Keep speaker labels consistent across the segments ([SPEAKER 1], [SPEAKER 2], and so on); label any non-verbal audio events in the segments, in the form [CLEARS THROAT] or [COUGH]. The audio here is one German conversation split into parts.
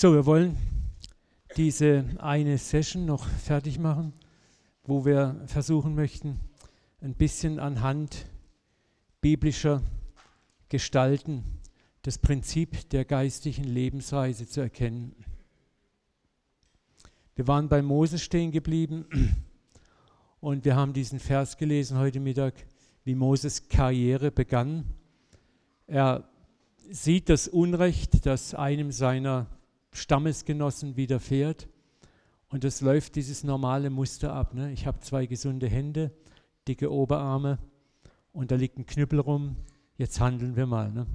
[SPEAKER 1] So, wir wollen diese eine Session noch fertig machen, wo wir versuchen möchten, ein bisschen anhand biblischer Gestalten das Prinzip der geistigen Lebensweise zu erkennen. Wir waren bei Moses stehen geblieben und wir haben diesen Vers gelesen heute Mittag, wie Moses Karriere begann. Er sieht das Unrecht, das einem seiner Stammesgenossen widerfährt. Und es läuft dieses normale Muster ab. Ne? Ich habe zwei gesunde Hände, dicke Oberarme und da liegt ein Knüppel rum. Jetzt handeln wir mal. Ne?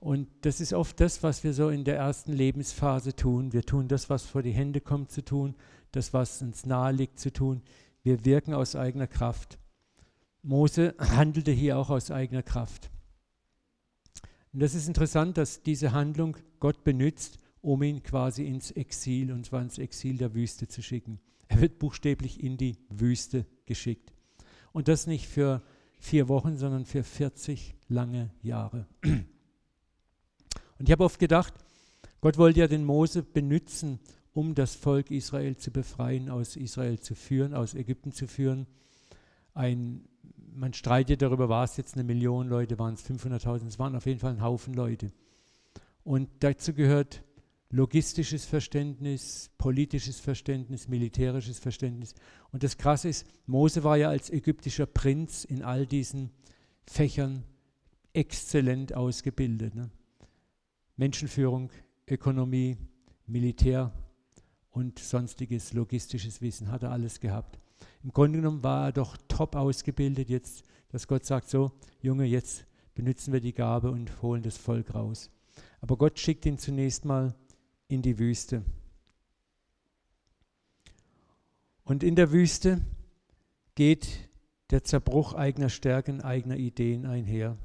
[SPEAKER 1] Und das ist oft das, was wir so in der ersten Lebensphase tun. Wir tun das, was vor die Hände kommt zu tun, das, was uns nahe liegt zu tun. Wir wirken aus eigener Kraft. Mose [LAUGHS] handelte hier auch aus eigener Kraft. Und das ist interessant, dass diese Handlung Gott benutzt, um ihn quasi ins Exil, und zwar ins Exil der Wüste zu schicken. Er wird buchstäblich in die Wüste geschickt. Und das nicht für vier Wochen, sondern für 40 lange Jahre. Und ich habe oft gedacht, Gott wollte ja den Mose benutzen, um das Volk Israel zu befreien, aus Israel zu führen, aus Ägypten zu führen. Ein, man streitet darüber, war es jetzt eine Million Leute, waren es 500.000, es waren auf jeden Fall ein Haufen Leute. Und dazu gehört logistisches Verständnis, politisches Verständnis, militärisches Verständnis. Und das Krasse ist, Mose war ja als ägyptischer Prinz in all diesen Fächern exzellent ausgebildet. Ne? Menschenführung, Ökonomie, Militär und sonstiges logistisches Wissen hat er alles gehabt. Im Grunde genommen war er doch top ausgebildet, jetzt, dass Gott sagt, so, Junge, jetzt benutzen wir die Gabe und holen das Volk raus. Aber Gott schickt ihn zunächst mal in die Wüste. Und in der Wüste geht der Zerbruch eigener Stärken, eigener Ideen einher.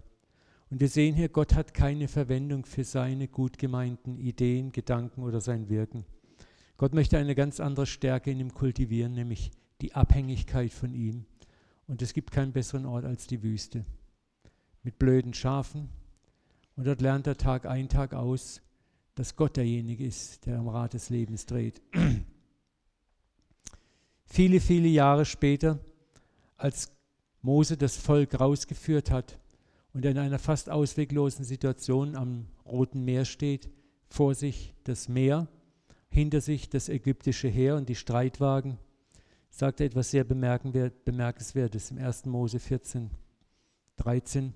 [SPEAKER 1] Und wir sehen hier, Gott hat keine Verwendung für seine gut gemeinten Ideen, Gedanken oder sein Wirken. Gott möchte eine ganz andere Stärke in ihm kultivieren, nämlich die Abhängigkeit von ihm. Und es gibt keinen besseren Ort als die Wüste. Mit blöden Schafen. Und dort lernt er Tag ein, Tag aus, dass Gott derjenige ist, der am Rad des Lebens dreht. [CLEARS THROAT] viele, viele Jahre später, als Mose das Volk rausgeführt hat und er in einer fast ausweglosen Situation am Roten Meer steht, vor sich das Meer, hinter sich das ägyptische Heer und die Streitwagen, sagt er etwas sehr Bemerkenswertes im 1. Mose 14, 13.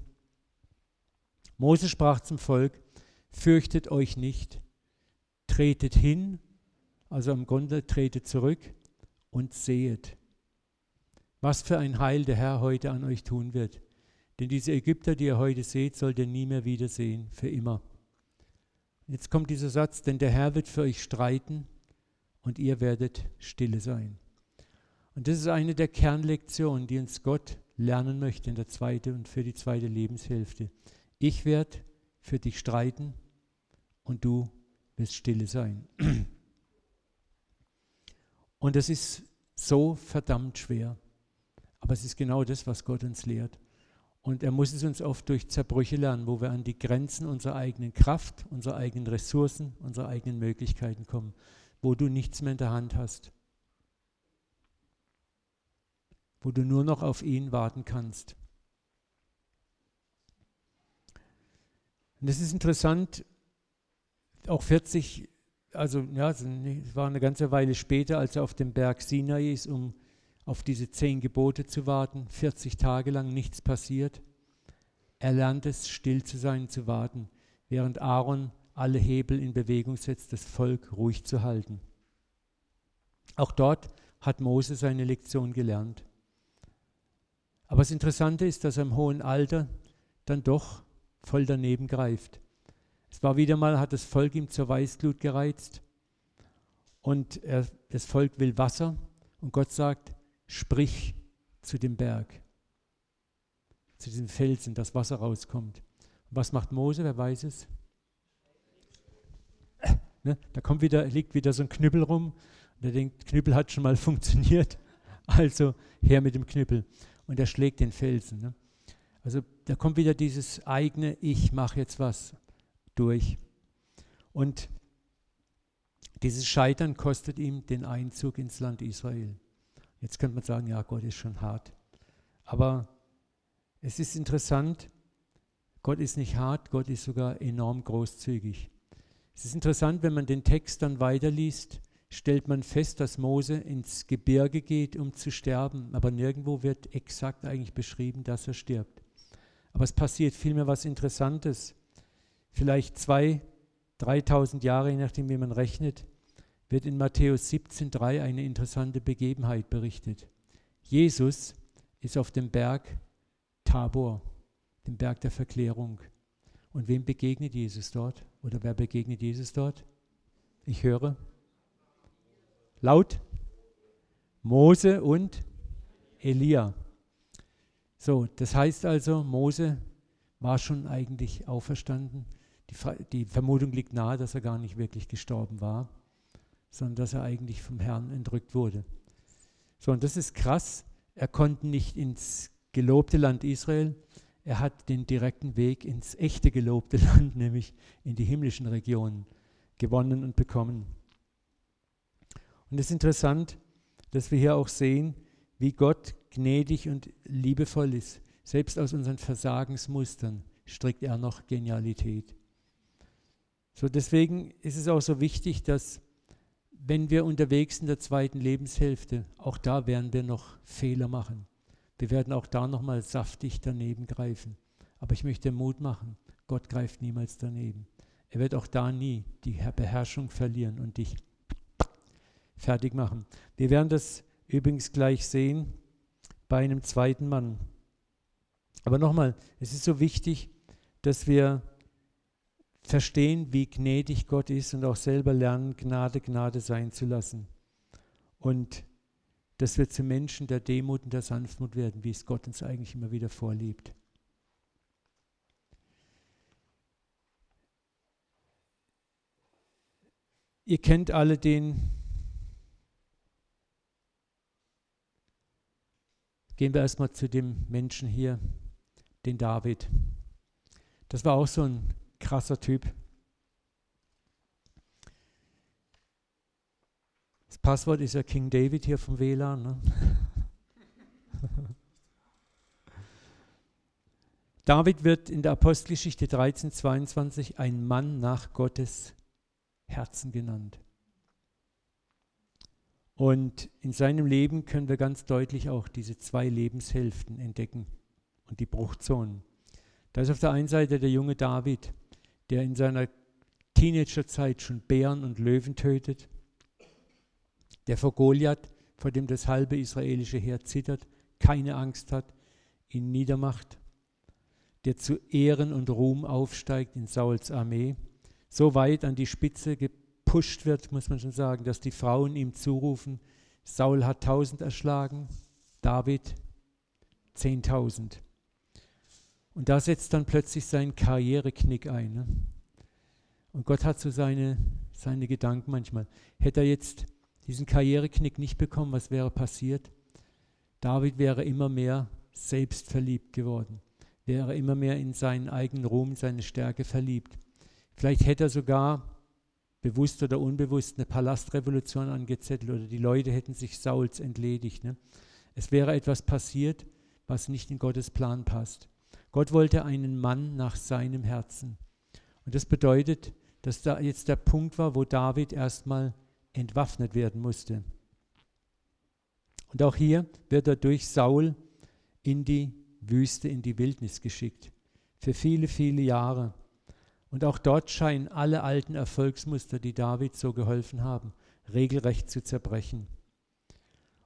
[SPEAKER 1] Mose sprach zum Volk, fürchtet euch nicht, tretet hin, also im Grunde tretet zurück und sehet, was für ein Heil der Herr heute an euch tun wird. Denn diese Ägypter, die ihr heute seht, sollt ihr nie mehr wiedersehen, für immer. Jetzt kommt dieser Satz, denn der Herr wird für euch streiten und ihr werdet stille sein. Und das ist eine der Kernlektionen, die uns Gott lernen möchte in der zweiten und für die zweite Lebenshälfte. Ich werde für dich streiten und du wirst stille sein. [CLEARS THROAT] Und das ist so verdammt schwer. Aber es ist genau das, was Gott uns lehrt. Und er muss es uns oft durch Zerbrüche lernen, wo wir an die Grenzen unserer eigenen Kraft, unserer eigenen Ressourcen, unserer eigenen Möglichkeiten kommen, wo du nichts mehr in der Hand hast, wo du nur noch auf ihn warten kannst. Und es ist interessant, auch 40, also ja, es war eine ganze Weile später, als er auf dem Berg Sinai ist, um auf diese zehn Gebote zu warten, 40 Tage lang nichts passiert. Er lernt es, still zu sein, zu warten, während Aaron alle Hebel in Bewegung setzt, das Volk ruhig zu halten. Auch dort hat Mose seine Lektion gelernt. Aber das Interessante ist, dass er im hohen Alter dann doch voll daneben greift. Es war wieder mal, hat das Volk ihm zur Weißglut gereizt und er, das Volk will Wasser und Gott sagt, sprich zu dem Berg, zu diesem Felsen, dass Wasser rauskommt. Und was macht Mose? Wer weiß es? Ne? Da kommt wieder, liegt wieder so ein Knüppel rum und er denkt, Knüppel hat schon mal [LAUGHS] funktioniert, also her mit dem Knüppel. Und er schlägt den Felsen. Ne? Also da kommt wieder dieses eigene, ich mache jetzt was durch. Und Dieses Scheitern kostet ihm den Einzug ins Land Israel. Jetzt könnte man sagen, ja, Gott ist schon hart. Aber es ist interessant, Gott ist nicht hart, Gott ist sogar enorm großzügig. Es ist interessant, wenn man den Text dann weiterliest, stellt man fest, dass Mose ins Gebirge geht, um zu sterben, aber nirgendwo wird exakt eigentlich beschrieben, dass er stirbt. Aber es passiert vielmehr was Interessantes. Vielleicht zwei, 3000 Jahre, je nachdem, wie man rechnet, wird in Matthäus 17,3 eine interessante Begebenheit berichtet. Jesus ist auf dem Berg Tabor, dem Berg der Verklärung. Und wem begegnet Jesus dort? Oder wer begegnet Jesus dort? Ich höre. Laut Mose und Elia. So, das heißt also, Mose war schon eigentlich auferstanden. Die, die, Vermutung liegt nahe, dass er gar nicht wirklich gestorben war, sondern dass er eigentlich vom Herrn entrückt wurde. So, und das ist krass. Er konnte nicht ins gelobte Land Israel. Er hat den direkten Weg ins echte gelobte [LAUGHS] Land, nämlich in die himmlischen Regionen, gewonnen und bekommen. Und es ist interessant, dass wir hier auch sehen, wie Gott gnädig und liebevoll ist. Selbst aus unseren Versagensmustern strickt er noch Genialität. So deswegen ist es auch so wichtig, dass wenn wir unterwegs in der zweiten Lebenshälfte, auch da werden wir noch Fehler machen. Wir werden auch da noch mal saftig daneben greifen. Aber ich möchte Mut machen. Gott greift niemals daneben. Er wird auch da nie die Beherrschung verlieren und dich fertig machen. Wir werden das übrigens gleich sehen bei einem zweiten Mann. Aber nochmal, es ist so wichtig, dass wir verstehen, wie gnädig Gott ist und auch selber lernen, Gnade, Gnade sein zu lassen. Und dass wir zu Menschen der Demut und der Sanftmut werden, wie es Gott uns eigentlich immer wieder vorliebt. Ihr kennt alle den Gehen wir erstmal zu dem Menschen hier, den David. Das war auch so ein krasser Typ. Das Passwort ist ja King David hier vom WLAN. Ne? [LAUGHS] David wird in der Apostelgeschichte 1322 ein Mann nach Gottes Herzen genannt. Und in seinem Leben können wir ganz deutlich auch diese zwei Lebenshälften entdecken und die Bruchzonen. Da ist auf der einen Seite der junge David, der in seiner Teenagerzeit schon Bären und Löwen tötet, der vor Goliath, vor dem das halbe israelische Heer zittert, keine Angst hat, ihn niedermacht, der zu Ehren und Ruhm aufsteigt in Sauls Armee, so weit an die Spitze gepusht wird, muss man schon sagen, dass die Frauen ihm zurufen, Saul hat tausend erschlagen, David zehntausend. Und da setzt dann plötzlich sein Karriereknick ein. Ne? Und Gott hat so seine, seine Gedanken manchmal. Hätte er jetzt diesen Karriereknick nicht bekommen, was wäre passiert? David wäre immer mehr selbstverliebt geworden, wäre immer mehr in seinen eigenen Ruhm, seine Stärke verliebt. Vielleicht hätte er sogar bewusst oder unbewusst eine Palastrevolution angezettelt oder die Leute hätten sich Sauls entledigt. Ne? Es wäre etwas passiert, was nicht in Gottes Plan passt. Gott wollte einen Mann nach seinem Herzen. Und das bedeutet, dass da jetzt der Punkt war, wo David erstmal entwaffnet werden musste. Und auch hier wird er durch Saul in die Wüste, in die Wildnis geschickt. Für viele, viele Jahre. Und auch dort scheinen alle alten Erfolgsmuster, die David so geholfen haben, regelrecht zu zerbrechen.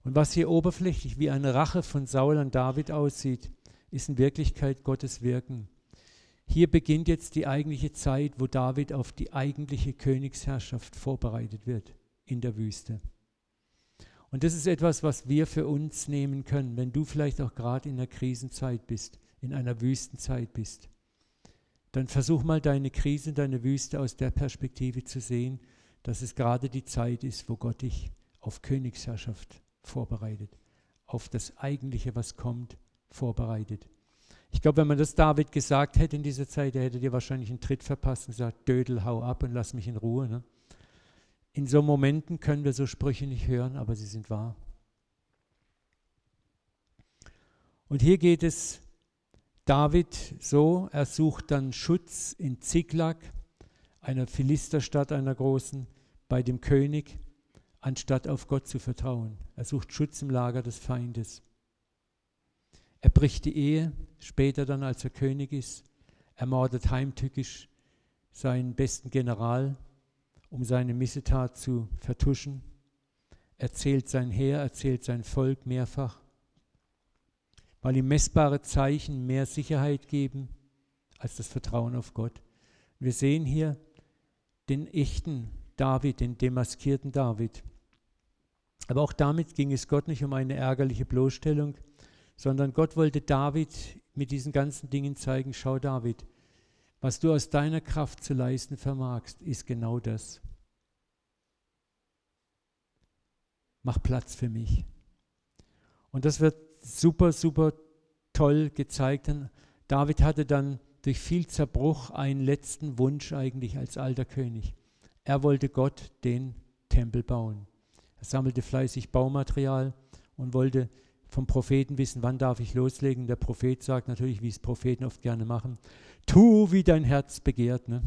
[SPEAKER 1] Und was hier oberflächlich wie eine Rache von Saul an David aussieht, ist in Wirklichkeit Gottes Wirken. Hier beginnt jetzt die eigentliche Zeit, wo David auf die eigentliche Königsherrschaft vorbereitet wird in der Wüste. Und das ist etwas, was wir für uns nehmen können, wenn du vielleicht auch gerade in einer Krisenzeit bist, in einer Wüstenzeit bist dann versuch mal deine Krise, deine Wüste aus der Perspektive zu sehen, dass es gerade die Zeit ist, wo Gott dich auf Königsherrschaft vorbereitet, auf das Eigentliche, was kommt, vorbereitet. Ich glaube, wenn man das David gesagt hätte in dieser Zeit, er hätte dir wahrscheinlich einen Tritt verpasst und gesagt, Dödel, hau ab und lass mich in Ruhe. Ne? in so Momenten können wir so Sprüche nicht hören, aber sie sind wahr. Und hier geht es David so, er sucht dann Schutz in Ziklag, einer Philisterstadt, einer großen, bei dem König, anstatt auf Gott zu vertrauen. Er sucht Schutz im Lager des Feindes. Er bricht die Ehe, später dann, als er König ist, ermordet heimtückisch seinen besten General, um seine Missetat zu vertuschen, erzählt sein Heer, erzählt sein Volk mehrfach, weil ihm messbare Zeichen mehr Sicherheit geben als das Vertrauen auf Gott. Wir sehen hier den echten David, den demaskierten David. Aber auch damit ging es Gott nicht um eine ärgerliche Bloßstellung, sondern Gott wollte David mit diesen ganzen Dingen zeigen, schau David, was du aus deiner Kraft zu leisten vermagst, ist genau das. Mach Platz für mich. Und das wird super, super toll gezeigt. David hatte dann durch viel Zerbruch einen letzten Wunsch eigentlich als alter König. Er wollte Gott den Tempel bauen. Er sammelte fleißig Baumaterial und wollte vom Propheten wissen, wann darf ich loslegen. Der Prophet sagt natürlich, wie es Propheten oft gerne machen, tu, wie dein Herz begehrt. Ne?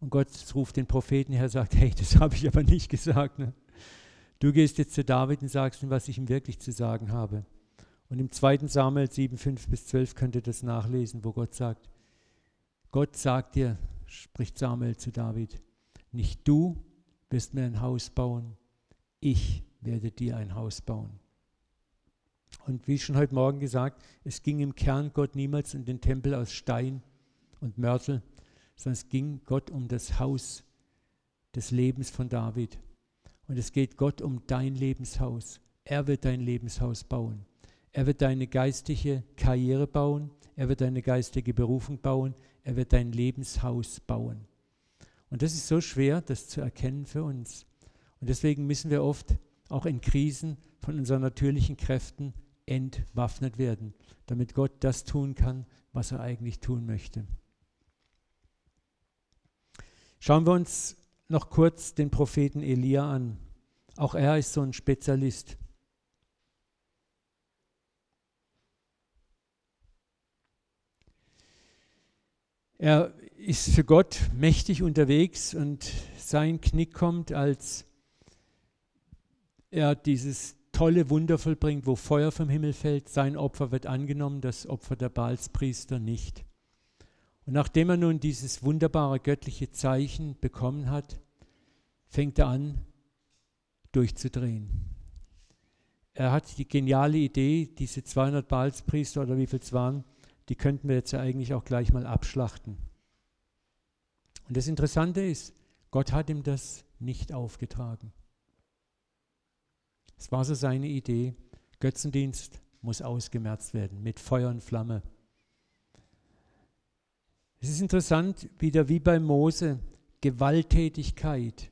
[SPEAKER 1] Und Gott ruft den Propheten her, sagt, hey, das habe ich aber nicht gesagt. Ne? Du gehst jetzt zu David und sagst ihm, was ich ihm wirklich zu sagen habe. Und im 2. Samuel 7, 5 bis 12 könnt ihr das nachlesen, wo Gott sagt, Gott sagt dir, spricht Samuel zu David, nicht du wirst mir ein Haus bauen, ich werde dir ein Haus bauen. Und wie schon heute Morgen gesagt, es ging im Kern Gott niemals um den Tempel aus Stein und Mörtel, sondern es ging Gott um das Haus des Lebens von David. Und es geht Gott um dein Lebenshaus. Er wird dein Lebenshaus bauen. Er wird deine geistige Karriere bauen. Er wird deine geistige Berufung bauen. Er wird dein Lebenshaus bauen. Und das ist so schwer, das zu erkennen für uns. Und deswegen müssen wir oft auch in Krisen von unseren natürlichen Kräften entwaffnet werden, damit Gott das tun kann, was er eigentlich tun möchte. Schauen wir uns noch kurz den Propheten Elia an. Auch er ist so ein Spezialist. Er ist für Gott mächtig unterwegs und sein Knick kommt, als er dieses tolle Wunder vollbringt, wo Feuer vom Himmel fällt. Sein Opfer wird angenommen, das Opfer der Baalspriester nicht. Und nachdem er nun dieses wunderbare göttliche Zeichen bekommen hat, fängt er an, durchzudrehen. Er hat die geniale Idee, diese 200 Baalspriester oder wie viel es waren, die könnten wir jetzt ja eigentlich auch gleich mal abschlachten. Und das Interessante ist, Gott hat ihm das nicht aufgetragen. Es war so seine Idee, Götzendienst muss ausgemerzt werden mit Feuer und Flamme. Es ist interessant, wieder wie bei Mose, Gewalttätigkeit,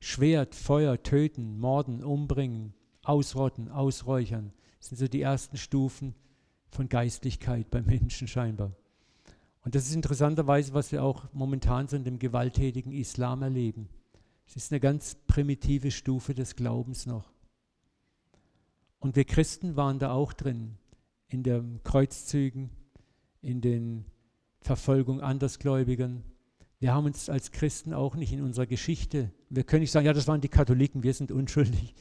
[SPEAKER 1] Schwert, Feuer, töten, morden, umbringen, ausrotten, ausräuchern, sind so die ersten Stufen von Geistlichkeit beim Menschen scheinbar. Und das ist interessanterweise, was wir auch momentan so in dem gewalttätigen Islam erleben. Es ist eine ganz primitive Stufe des Glaubens noch. Und wir Christen waren da auch drin, in den Kreuzzügen, in den Verfolgung Andersgläubigen. Wir haben uns als Christen auch nicht in unserer Geschichte, wir können nicht sagen, ja, das waren die Katholiken, wir sind unschuldig.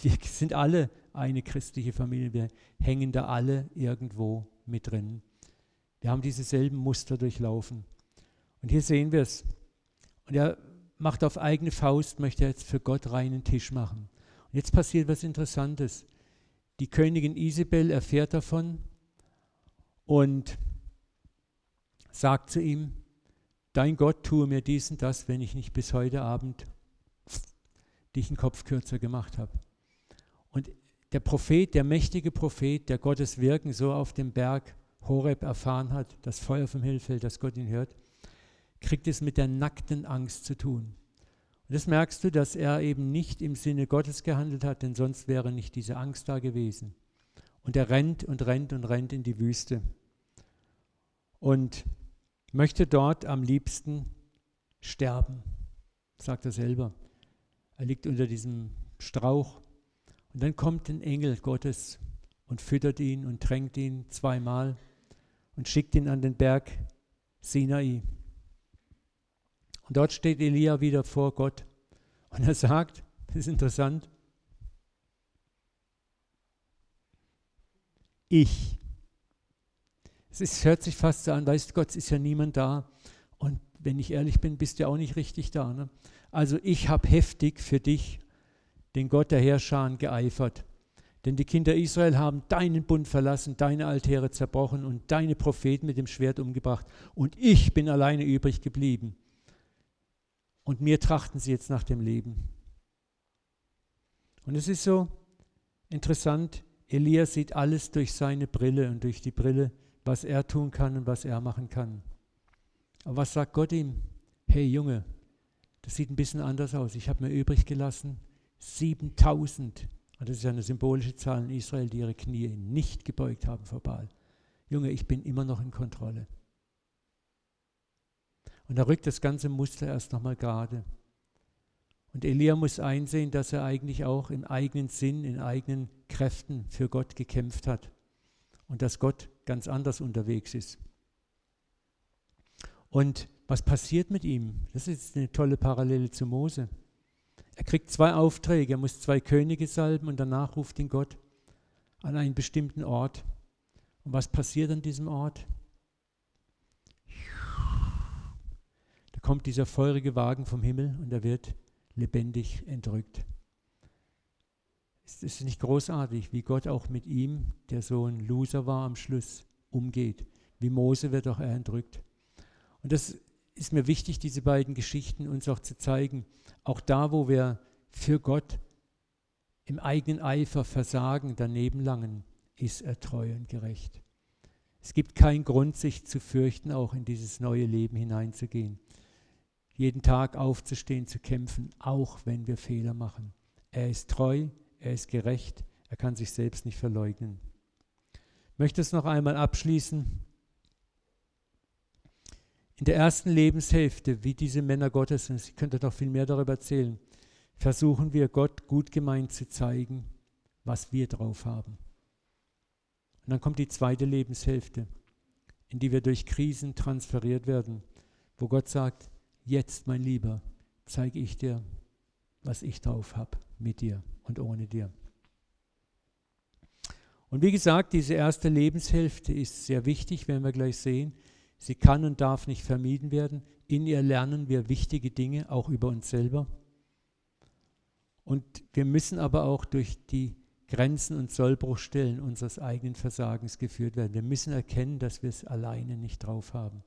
[SPEAKER 1] Wir sind alle eine christliche Familie, wir hängen da alle irgendwo mit drin. Wir haben dieselben Muster durchlaufen. Und hier sehen wir es. Und er macht auf eigene Faust, möchte jetzt für Gott reinen Tisch machen. Und jetzt passiert was Interessantes. Die Königin Isabel erfährt davon und sagt zu ihm, dein Gott tue mir dies und das, wenn ich nicht bis heute Abend dich einen Kopf kürzer gemacht habe. Und der Prophet, der mächtige Prophet, der Gottes Wirken so auf dem Berg Horeb erfahren hat, das Feuer vom Himmel fällt, dass Gott ihn hört, kriegt es mit der nackten Angst zu tun. Das merkst du, dass er eben nicht im Sinne Gottes gehandelt hat, denn sonst wäre nicht diese Angst da gewesen. Und er rennt und rennt und rennt in die Wüste und möchte dort am liebsten sterben, sagt er selber. Er liegt unter diesem Strauch. Und dann kommt ein Engel Gottes und füttert ihn und tränkt ihn zweimal und schickt ihn an den Berg Sinai. Und dort steht Elia wieder vor Gott und er sagt, das ist interessant, ich. Es ist, hört sich fast so an, weißt Gott, es ist ja niemand da. Und wenn ich ehrlich bin, bist du auch nicht richtig da. Ne? Also ich habe heftig für dich, den Gott der Herrscher, geeifert. Denn die Kinder Israel haben deinen Bund verlassen, deine Altäre zerbrochen und deine Propheten mit dem Schwert umgebracht. Und ich bin alleine übrig geblieben. Und mir trachten sie jetzt nach dem Leben. Und es ist so interessant, Elia sieht alles durch seine Brille und durch die Brille, was er tun kann und was er machen kann. Aber was sagt Gott ihm? Hey Junge, das sieht ein bisschen anders aus. Ich habe mir übrig gelassen 7000 und das ist eine symbolische Zahl in Israel, die ihre Knie nicht gebeugt haben vor Baal. Junge, ich bin immer noch in Kontrolle. Und da rückt das ganze Muster erst nochmal gerade. Und Elia muss einsehen, dass er eigentlich auch im eigenen Sinn, in eigenen Kräften für Gott gekämpft hat. Und dass Gott ganz anders unterwegs ist. Und was passiert mit ihm? Das ist eine tolle Parallele zu Mose. Er kriegt zwei Aufträge. Er muss zwei Könige salben und danach ruft ihn Gott an einen bestimmten Ort. Und was passiert an diesem Ort? Kommt dieser feurige Wagen vom Himmel und er wird lebendig entrückt. Es ist nicht großartig, wie Gott auch mit ihm, der so ein Loser war am Schluss, umgeht. Wie Mose wird auch er entrückt. Und das ist mir wichtig, diese beiden Geschichten uns auch zu zeigen. Auch da, wo wir für Gott im eigenen Eifer versagen, daneben langen, ist er treu und gerecht. Es gibt keinen Grund, sich zu fürchten, auch in dieses neue Leben hineinzugehen. Jeden Tag aufzustehen, zu kämpfen, auch wenn wir Fehler machen. Er ist treu, er ist gerecht, er kann sich selbst nicht verleugnen. Ich möchte es noch einmal abschließen in der ersten Lebenshälfte, wie diese Männer Gottes, und ich könnte noch viel mehr darüber erzählen, versuchen wir Gott gut gemeint zu zeigen, was wir drauf haben. Und dann kommt die zweite Lebenshälfte, in die wir durch Krisen transferiert werden, wo Gott sagt, jetzt mein Lieber, zeige ich dir, was ich drauf habe, mit dir und ohne dir. Und wie gesagt, diese erste Lebenshälfte ist sehr wichtig, werden wir gleich sehen. Sie kann und darf nicht vermieden werden. In ihr lernen wir wichtige Dinge, auch über uns selber. Und wir müssen aber auch durch die Grenzen und Sollbruchstellen unseres eigenen Versagens geführt werden. Wir müssen erkennen, dass wir es alleine nicht drauf haben.